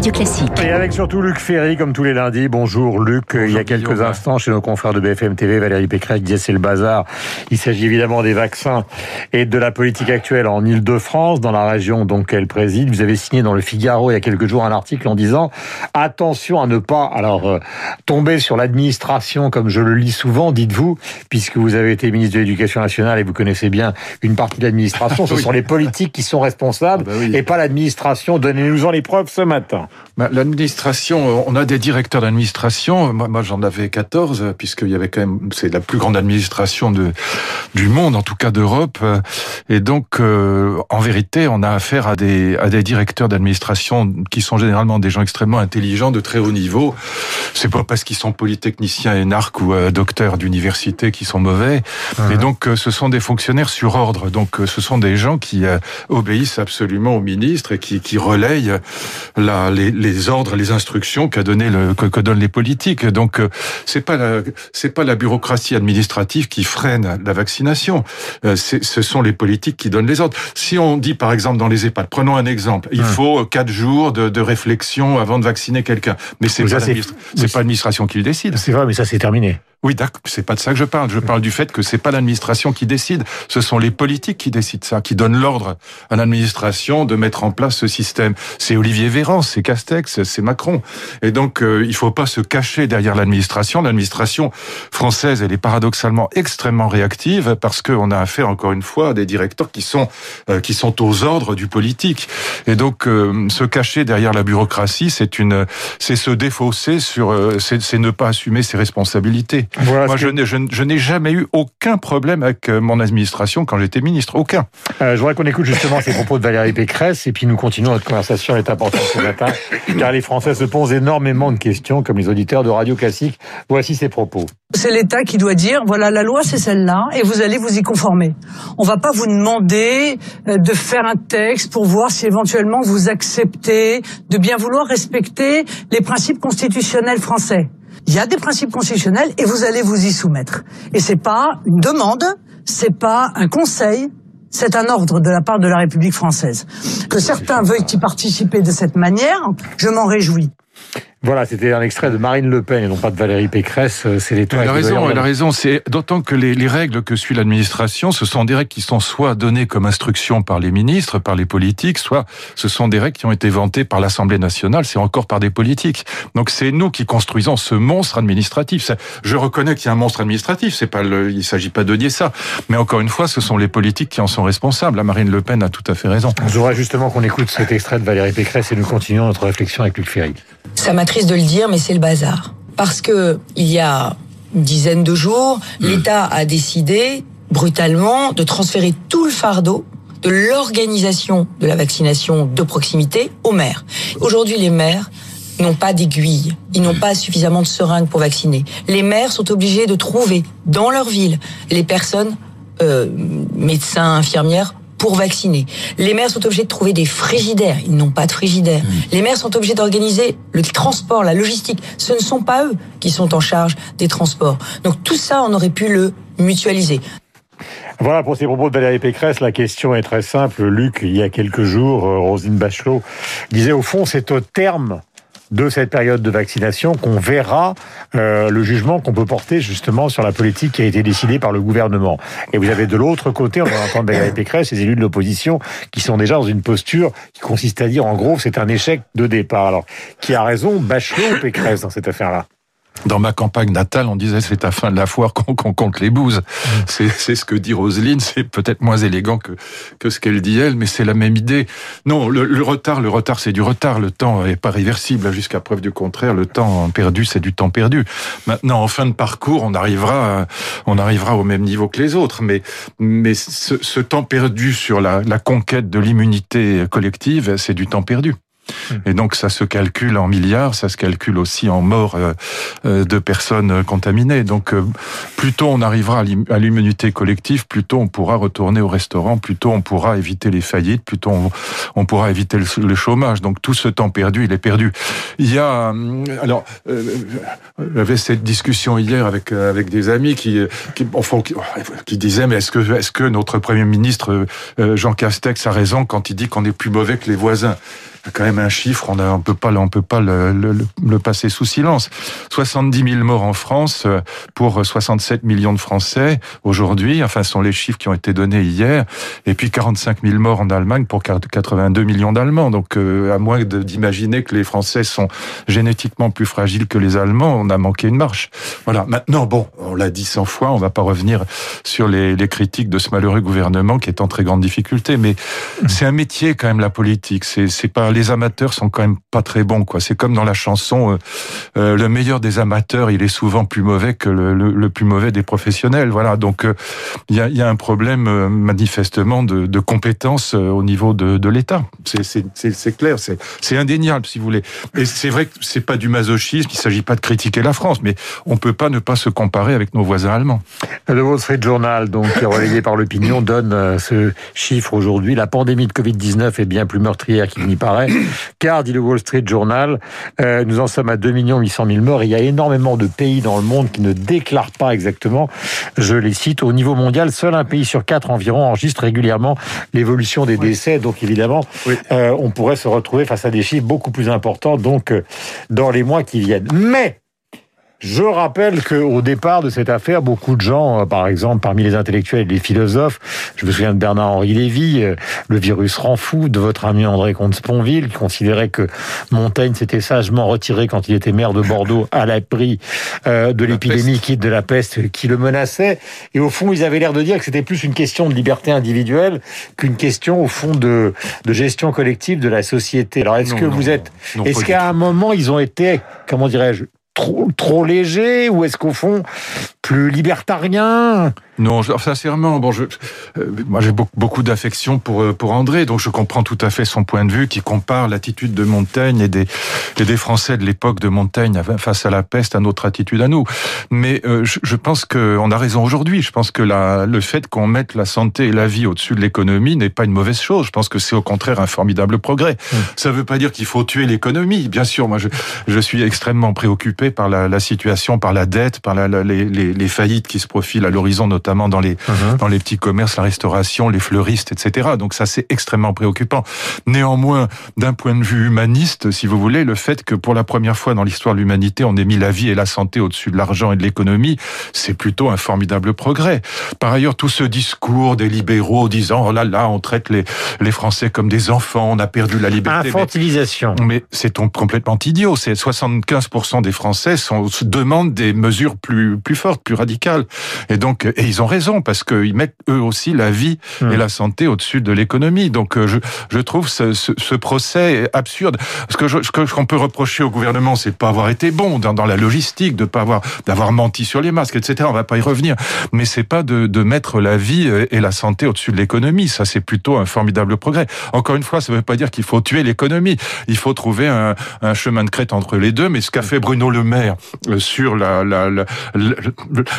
Radio Classique. Et avec surtout Luc Ferry, comme tous les lundis. Bonjour Luc. Il y a quelques instants, chez nos confrères de BFM TV, Valérie Pécresse disait c'est le bazar. Il s'agit évidemment des vaccins et de la politique actuelle en Ile-de-France, dans la région donc qu'elle préside. Vous avez signé dans le Figaro il y a quelques jours un article en disant attention à ne pas alors euh, tomber sur l'administration comme je le lis souvent, dites-vous, puisque vous avez été ministre de l'Éducation nationale et vous connaissez bien une partie de l'administration. Ce sont les politiques qui sont responsables Bah oui. et pas l'administration. Donnez-nous-en les preuves ce matin. Bah, L'administration, on a des directeurs d'administration. Moi, moi, j'en avais 14, euh, puisqu'il y avait quand même, c'est la plus grande administration de, du monde, en tout cas d'Europe. Euh, Et donc, euh, en vérité, on a affaire à des, à des directeurs d'administration qui sont généralement des gens extrêmement intelligents, de très haut niveau. C'est pas parce qu'ils sont polytechniciens, énarques ou euh, docteurs d'université qui sont mauvais. Et donc, euh, ce sont des fonctionnaires sur ordre. Donc, euh, ce sont des gens qui euh, obéissent absolument au ministre et qui, qui relayent la, les, les ordres, les instructions qu'a donné le, que, que donnent les politiques. Donc, euh, c'est pas la, c'est pas la bureaucratie administrative qui freine la vaccination. Euh, ce sont les politiques qui donnent les ordres. Si on dit, par exemple, dans les EHPAD, prenons un exemple, il faut euh, quatre jours de, de réflexion avant de vacciner quelqu'un. Mais c'est pas c'est pas l'administration qui le décide. C'est vrai, mais ça c'est terminé. Oui, d'accord. C'est pas de ça que je parle. Je parle du fait que c'est pas l'administration qui décide. Ce sont les politiques qui décident ça, qui donnent l'ordre à l'administration de mettre en place ce système. C'est Olivier Véran, c'est Castex, c'est Macron. Et donc, euh, il faut pas se cacher derrière l'administration. L'administration française, elle est paradoxalement extrêmement réactive parce qu'on a affaire, encore une fois, à des directeurs qui sont, euh, qui sont aux ordres du politique. Et donc, euh, se cacher derrière la bureaucratie, c'est une, c'est se défausser sur, euh, c'est c'est ne pas assumer ses responsabilités. Voilà Moi, je que- n'ai, je, je jamais eu aucun problème avec mon administration quand j'étais ministre. Aucun. Je voudrais qu'on écoute justement ces propos de Valérie Pécresse et puis nous continuons notre conversation. Elle est importante ce matin car les Français se posent énormément de questions comme les auditeurs de Radio Classique. Voici ses propos. C'est l'État qui doit dire voilà la loi c'est celle-là et vous allez vous y conformer. On va pas vous demander euh, de faire un texte pour voir si éventuellement vous acceptez de bien vouloir respecter les principes constitutionnels français. Il y a des principes constitutionnels et vous allez vous y soumettre. Et c'est pas une demande, c'est pas un conseil, c'est un ordre de la part de la République française. Que certains veuillent y participer de cette manière, je m'en réjouis. Voilà, c'était un extrait de Marine Le Pen et non pas de Valérie Pécresse. Euh, C'est les Elle a raison, elle a raison. C'est d'autant que les, les règles que suit l'administration, ce sont des règles qui sont soit données comme instruction par les ministres, par les politiques, soit ce sont des règles qui ont été vantées par l'Assemblée nationale, c'est encore par des politiques. Donc c'est nous qui construisons ce monstre administratif. Je reconnais qu'il y a un monstre administratif, c'est pas le, il s'agit pas de nier ça. Mais encore une fois, ce sont les politiques qui en sont responsables. La Marine Le Pen a tout à fait raison. Je voudrais justement qu'on écoute cet extrait de Valérie Pécresse et nous continuons notre réflexion avec Luc Ferry. Ça m'attriste de le dire, mais c'est le bazar. Parce que il y a une dizaine de jours, l'État a décidé brutalement de transférer tout le fardeau de l'organisation de la vaccination de proximité aux maires. Aujourd'hui, les maires n'ont pas d'aiguille, ils n'ont pas suffisamment de seringues pour vacciner. Les maires sont obligés de trouver dans leur ville les personnes, euh, médecins, infirmières, pour vacciner. Les maires sont obligés de trouver des frigidaires. Ils n'ont pas de frigidaires. Les maires sont obligés d'organiser le transport, la logistique. Ce ne sont pas eux qui sont en charge des transports. Donc tout ça, on aurait pu le mutualiser. Voilà pour ces propos de Valérie Pécresse. La question est très simple. Luc, il y a quelques jours, euh, Roselyne Bachelot disait au fond, c'est au terme de cette période de vaccination qu'on verra euh, le jugement qu'on peut porter justement sur la politique qui a été décidée par le gouvernement. Et vous avez de l'autre côté, on va entendre Valérie Pécresse, les élus de l'opposition qui sont déjà dans une posture qui consiste à dire en gros c'est un échec de départ. Alors, qui a raison, Bachelot ou Pécresse dans cette affaire-là? Dans ma campagne natale, on disait c'est à fin de la foire qu'on compte les bouses. C'est c'est ce que dit Roselyne. C'est peut-être moins élégant que que ce qu'elle dit elle, mais c'est la même idée. Non, le, le retard, le retard, c'est du retard. Le temps est pas réversible jusqu'à preuve du contraire. Le temps perdu, c'est du temps perdu. Maintenant, en fin de parcours, on arrivera, à- on arrivera au même niveau que les autres. Mais mais ce, ce temps perdu sur la, la conquête de l'immunité collective, c'est du temps perdu. Et donc ça se calcule en milliards, ça se calcule aussi en morts euh, euh, de personnes contaminées. Donc euh, plus tôt on arrivera à l'im- à l'immunité collective, plus tôt on pourra retourner au restaurant, plus tôt on pourra éviter les faillites, plus tôt on, pourra éviter le, chômage. Donc tout ce temps perdu, il est perdu. Il y a alors euh, j'avais cette discussion hier avec euh, avec des amis qui qui, enfin, qui, qui disaient mais est-ce que est-ce que notre premier ministre euh, Jean Castex a raison quand il dit qu'on est plus mauvais que les voisins? Quand même un chiffre, on ne peut pas, on peut pas le, le, le, passer sous silence. 70 000 morts en France euh, pour 67 millions de Français aujourd'hui. Enfin, ce sont les chiffres qui ont été donnés hier. Et puis 45 000 morts en Allemagne pour 82 millions d'Allemands. Donc, euh, à moins d'imaginer que les Français sont génétiquement plus fragiles que les Allemands, on a manqué une marche. Voilà. Maintenant, bon, on l'a dit 100 fois, on va pas revenir sur les, les critiques de ce malheureux gouvernement qui est en très grande difficulté. Mais mmh. c'est un métier quand même la politique. C'est pas les amateurs sont quand même pas très bons, quoi. C'est comme dans la chanson, euh, euh, le meilleur des amateurs, il est souvent plus mauvais que le, plus mauvais des professionnels. Voilà. Donc, euh, il y, a, y, a, un problème manifestement de, de compétences au niveau de, de l'État. C'est clair, c'est indéniable, si vous voulez. Et c'est vrai que c'est pas du masochisme. Il s'agit pas de critiquer la France, mais on peut pas ne pas se comparer avec nos voisins allemands. Le Wall Street Journal, donc relayé par l'opinion, donne ce chiffre aujourd'hui. La pandémie de Covid-19 est bien plus meurtrière qu'il n'y paraît. Car, dit le Wall Street Journal, euh, nous en sommes à 2 800 000 morts. il y a énormément de pays dans le monde qui ne déclarent pas exactement, je les cite, au niveau mondial, seul un pays sur quatre environ enregistre régulièrement l'évolution des décès. Donc évidemment, euh, on pourrait se retrouver face à des chiffres beaucoup plus importants donc euh, dans les mois qui viennent. Mais je rappelle qu'au départ de cette affaire, beaucoup de gens, euh, par exemple parmi les intellectuels et les philosophes, je me souviens de Bernard-Henri Lévy, euh, le virus rend fou, de votre ami André Comte-Sponville, qui considérait que Montaigne s'était sagement retiré quand il était maire de Bordeaux à l'abri euh, de l'épidémie qui de la peste qui le menaçait. Et au fond, ils avaient l'air de dire que c'était plus une question de liberté individuelle qu'une question, au fond, de, de gestion collective de la société. Alors, est-ce que vous êtes... Est-ce qu'à un moment, ils ont été, comment dirais-je, trop, léger ou est-ce qu'au fond plus libertarien Non, sincèrement, bon, je, euh, moi j'ai beaucoup, beaucoup d'affection pour euh, pour André, donc je comprends tout à fait son point de vue qui compare l'attitude de Montaigne et des et des Français de l'époque de Montaigne face à la peste à notre attitude à nous. Mais euh, je, je, pense qu'on a raison aujourd'hui. Je pense que la, le fait qu'on mette la santé et la vie au-dessus de l'économie n'est pas une mauvaise chose. Je pense que c'est au contraire un formidable progrès. Mmh. Ça ne veut pas dire qu'il faut tuer l'économie. Bien sûr, moi je, je suis extrêmement préoccupé par la, la situation, par la dette, par la, les, les, les, faillites qui se profilent à l'horizon, notamment dans les, uh-huh. dans les petits commerces, la restauration, les fleuristes, etc. Donc ça, c'est extrêmement préoccupant. Néanmoins, d'un point de vue humaniste, si vous voulez, le fait que pour la première fois dans l'histoire de l'humanité, on ait mis la vie et la santé au-dessus de l'argent et de l'économie, c'est plutôt un formidable progrès. Par ailleurs, tout ce discours des libéraux disant, oh là là, on traite les, les Français comme des enfants, on a perdu la liberté. Infantilisation. Mais, mais c'est complètement idiot. C'est 75% des Français sont, demandent des mesures plus, plus fortes, plus radicales. Et donc, et ils ont raison parce qu'ils mettent eux aussi la vie et la santé au-dessus de l'économie. Donc, euh, je, je trouve ce, ce, ce, procès absurde. Ce que je, ce qu'on peut reprocher au gouvernement, c'est de pas avoir été bon dans, dans la logistique, de pas avoir d'avoir menti sur les masques, etc. On va pas y revenir. Mais c'est pas de, de mettre la vie et la santé au-dessus de l'économie. Ça, c'est plutôt un formidable progrès. Encore une fois, ça veut pas dire qu'il faut tuer l'économie. Il faut trouver un, un chemin de crête entre les deux. Mais ce qu'a fait Bruno Le Maire euh, sur la, la, la,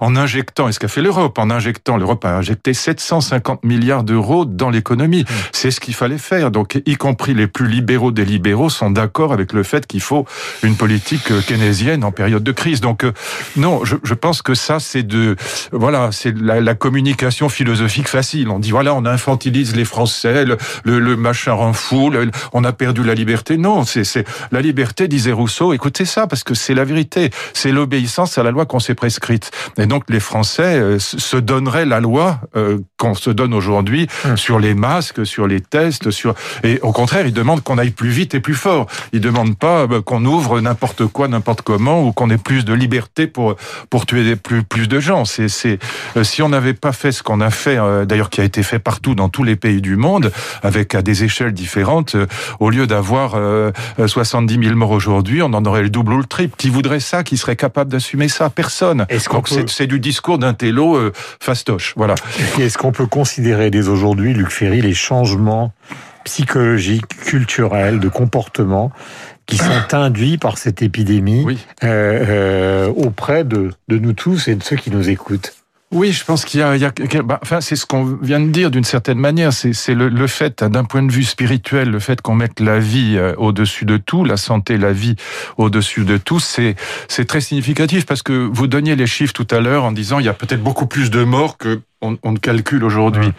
en injectant, et ce qu'a fait l'Europe, en injectant, l'Europe a injecté 750 milliards d'euros dans l'économie. Mmh. C'est ce qu'il fallait faire. Donc, y compris les plus libéraux des libéraux sont d'accord avec le fait qu'il faut une politique euh, keynésienne en période de crise. Donc, euh, non, je, je pense que ça, c'est de, voilà, c'est la, la, communication philosophique facile. On dit, voilà, on infantilise les Français, le, le, le machin rend fou, on a perdu la liberté. Non, c'est la liberté, disait Rousseau. Écoutez ça, parce que c'est la vérité. C'est l'obéissance à la loi qu'on s'est prescrite. Et donc les Français euh, se donneraient la loi euh, qu'on se donne aujourd'hui hum. sur les masques, sur les tests, sur et au contraire ils demandent qu'on aille plus vite et plus fort. Ils demandent pas euh, qu'on ouvre n'importe quoi, n'importe comment ou qu'on ait plus de liberté pour pour tuer plus plus de gens. C'est c'est si on n'avait pas fait ce qu'on a fait, d'ailleurs qui a été fait partout dans tous les pays du monde avec à des échelles différentes, au lieu d'avoir 70 000 morts aujourd'hui, on en aurait le double ou le triple. Qui voudrait ça Qui serait capable d'assumer ça? Personne. Donc c'est du discours d'un télo euh, fastoche. Voilà. Est-ce qu'on peut considérer dès aujourd'hui, Luc Ferry, les changements psychologiques, culturels, de comportement qui sont induits par cette épidémie euh, euh, auprès de, de nous tous et de ceux qui nous écoutent? Oui, je pense qu'il y a, il y a bah, enfin, c'est ce qu'on vient de dire d'une certaine manière. C'est le, le, fait, hein, d'un point de vue spirituel, le fait qu'on mette la vie euh, au-dessus de tout, la santé, la vie au-dessus de tout, c'est c'est très significatif parce que vous donniez les chiffres tout à l'heure en disant il y a peut-être beaucoup plus de morts que on, on calcule aujourd'hui,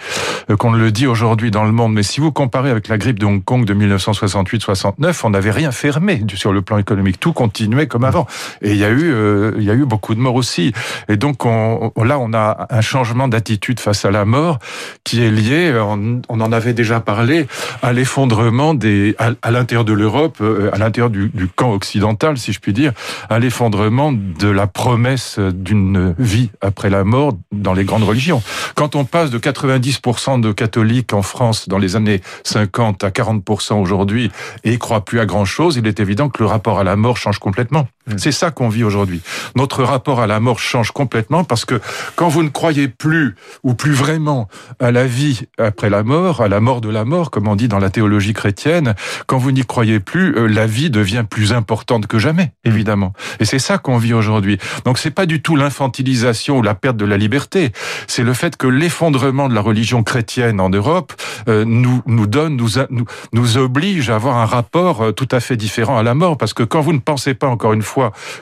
euh, qu'on le dit aujourd'hui dans le monde. Mais si vous comparez avec la grippe de Hong Kong de 1968-69, on n'avait rien fermé sur le plan économique. Tout continuait comme avant. Et il y a eu, euh, il y a eu beaucoup de morts aussi. Et donc on, là, on a un changement d'attitude face à la mort qui est lié, on, en avait déjà parlé, à l'effondrement des, à, l'intérieur de l'Europe, euh, à l'intérieur du, du camp occidental, si je puis dire, à l'effondrement de la promesse d'une vie après la mort dans les grandes religions. Quand on passe de 90% de catholiques en France dans les années 50 à 40% aujourd'hui et ne croient plus à grand chose, il est évident que le rapport à la mort change complètement. Mmh. C'est ça qu'on vit aujourd'hui. Notre rapport à la mort change complètement parce que quand vous ne croyez plus ou plus vraiment à la vie après la mort, à la mort de la mort, comme on dit dans la théologie chrétienne, quand vous n'y croyez plus, euh, la vie devient plus importante que jamais, mmh. évidemment. Et c'est ça qu'on vit aujourd'hui. Donc c'est pas du tout l'infantilisation ou la perte de la liberté, c'est le fait que l'effondrement de la religion chrétienne en Europe euh, nous nous donne, nous, nous nous oblige à avoir un rapport euh, tout à fait différent à la mort, parce que quand vous ne pensez pas encore une fois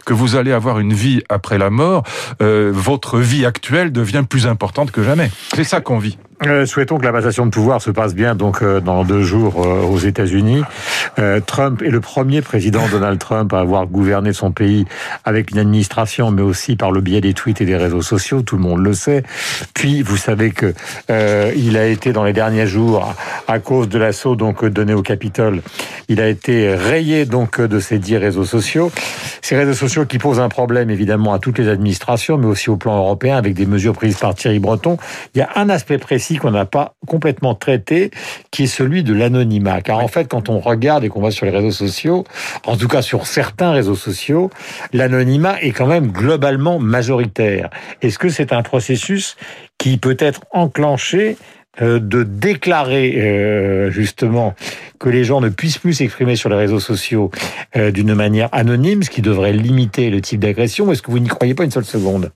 que vous allez avoir une vie après la mort, euh, votre vie actuelle devient plus importante que jamais. C'est ça qu'on vit. Euh, souhaitons que la passation de pouvoir se passe bien donc euh, dans deux jours euh, aux États-Unis. Trump est le premier président Donald Trump à avoir gouverné son pays avec une administration, mais aussi par le biais des tweets et des réseaux sociaux. Tout le monde le sait. Puis vous savez que il a été dans les derniers jours à cause de l'assaut donc donné au Capitole. Il a été rayé donc de ces dix réseaux sociaux. Ces réseaux sociaux qui posent un problème évidemment à toutes les administrations, mais aussi au plan européen avec des mesures prises par Thierry Breton. Il y a un aspect précis qu'on n'a pas complètement traité, qui est celui de l'anonymat. Car en fait, quand on regarde et qu'on va sur les réseaux sociaux, en tout cas sur certains réseaux sociaux, l'anonymat est quand même globalement majoritaire. Est-ce que c'est un processus qui peut être enclenché euh, de déclarer euh, justement que les gens ne puissent plus s'exprimer sur les réseaux sociaux euh, d'une manière anonyme, ce qui devrait limiter le type d'agression. Est-ce que vous n'y croyez pas une seule seconde?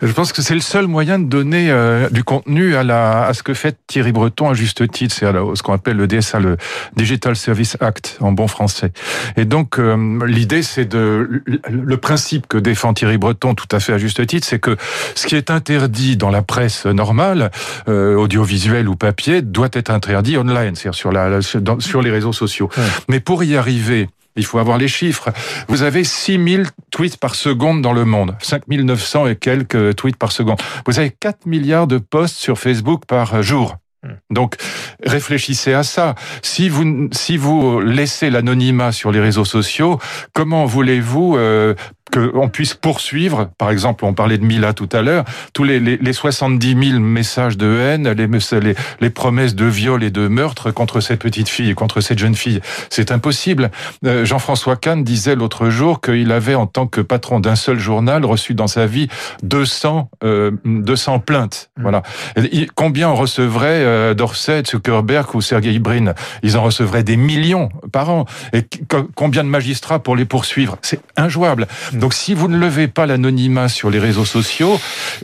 Je pense que c'est le seul moyen de donner euh, du contenu à, la, à ce que fait Thierry Breton à juste titre, c'est ce qu'on appelle le DSA, le Digital Service Act en bon français. Et donc euh, l'idée, c'est de le principe que défend Thierry Breton tout à fait à juste titre, c'est que ce qui est interdit dans la presse normale, euh, audiovisuelle ou papier, doit être interdit online, c'est-à-dire sur, la, sur les réseaux sociaux. Mais pour y arriver, il faut avoir les chiffres. Vous avez 6000 tweets par seconde dans le monde, 5900 et quelques tweets par seconde. Vous avez 4 milliards de posts sur Facebook par jour. Hmm. Donc, réfléchissez à ça. Si vous si vous laissez l'anonymat sur les réseaux sociaux, comment voulez-vous euh, qu'on puisse poursuivre, par exemple, on parlait de Mila tout à l'heure, tous les, les, les 70 000 messages de haine, les, les, les, promesses de viol et de meurtre contre cette petite fille, contre cette jeune fille. C'est impossible. Euh, Jean-François Kahn disait l'autre jour qu'il avait, en tant que patron d'un seul journal, reçu dans sa vie 200, euh, 200 plaintes. Mmh. Voilà. combien en recevrait euh, Dorset, Zuckerberg ou Sergei Brin? Ils en recevraient des millions par an. Et combien de magistrats pour les poursuivre? C'est injouable. Mmh. Donc si vous ne levez pas l'anonymat sur les réseaux sociaux,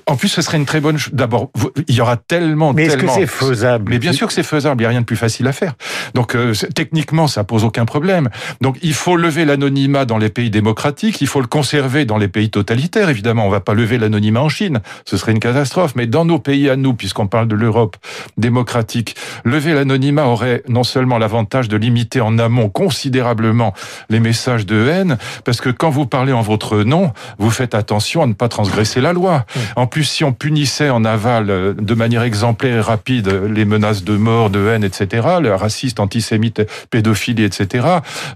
en plus ce serait une très bonne chose. D'abord, il y aura tellement, mais est-ce que c'est faisable? Mais bien sûr que c'est faisable. Il n'y a rien de plus facile à faire. Donc euh, techniquement, ça pose aucun problème. Donc il faut lever l'anonymat dans les pays démocratiques. Il faut le conserver dans les pays totalitaires. Évidemment, on va pas lever l'anonymat en Chine. Ce serait une catastrophe. Mais dans nos pays à nous, puisqu'on parle de l'Europe démocratique, lever l'anonymat aurait non seulement l'avantage de limiter en amont considérablement les messages de haine, parce que quand vous parlez en votre non, vous faites attention à ne pas transgresser la loi. En plus, si on punissait en aval euh, de manière exemplaire et rapide les menaces de mort, de haine, etc., le raciste, antisémite, pédophilie, etc.,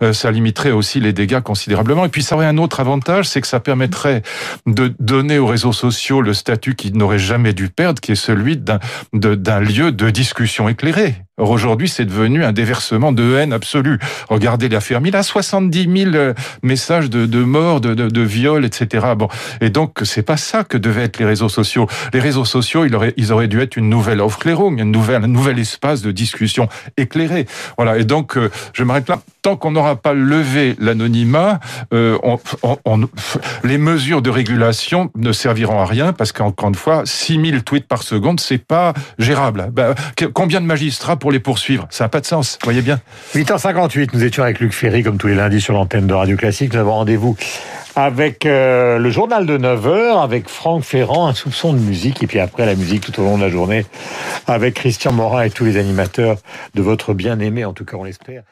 euh, ça limiterait aussi les dégâts considérablement. Et puis, ça aurait un autre avantage, c'est que ça permettrait de donner aux réseaux sociaux le statut qu'ils n'auraient jamais dû perdre, qui est celui d'un lieu de discussion éclairée. Or, aujourd'hui, c'est devenu un déversement de haine absolue. Regardez l'affaire Il a 70 000 euh, messages de, de mort, de, de, de viol, etc. Bon. Et donc, c'est pas ça que devaient être les réseaux sociaux. Les réseaux sociaux, ils auraient, ils auraient dû être une nouvelle Aufklärung, une nouvelle, un nouvel espace de discussion éclairé. Voilà. Et donc, euh, je m'arrête là. Tant qu'on n'aura pas levé l'anonymat, euh, on, on, les mesures de régulation ne serviront à rien parce qu'encore une fois, 6000 tweets par seconde, c'est pas gérable. Ben, combien de magistrats pour les poursuivre. Ça n'a pas de sens, voyez bien. 8h58, nous étions avec Luc Ferry, comme tous les lundis sur l'antenne de Radio Classique. Nous avons rendez-vous avec euh, le journal de 9h, avec Franck Ferrand, un soupçon de musique, et puis après la musique tout au long de la journée, avec Christian Morin et tous les animateurs de votre bien-aimé, en tout cas on l'espère.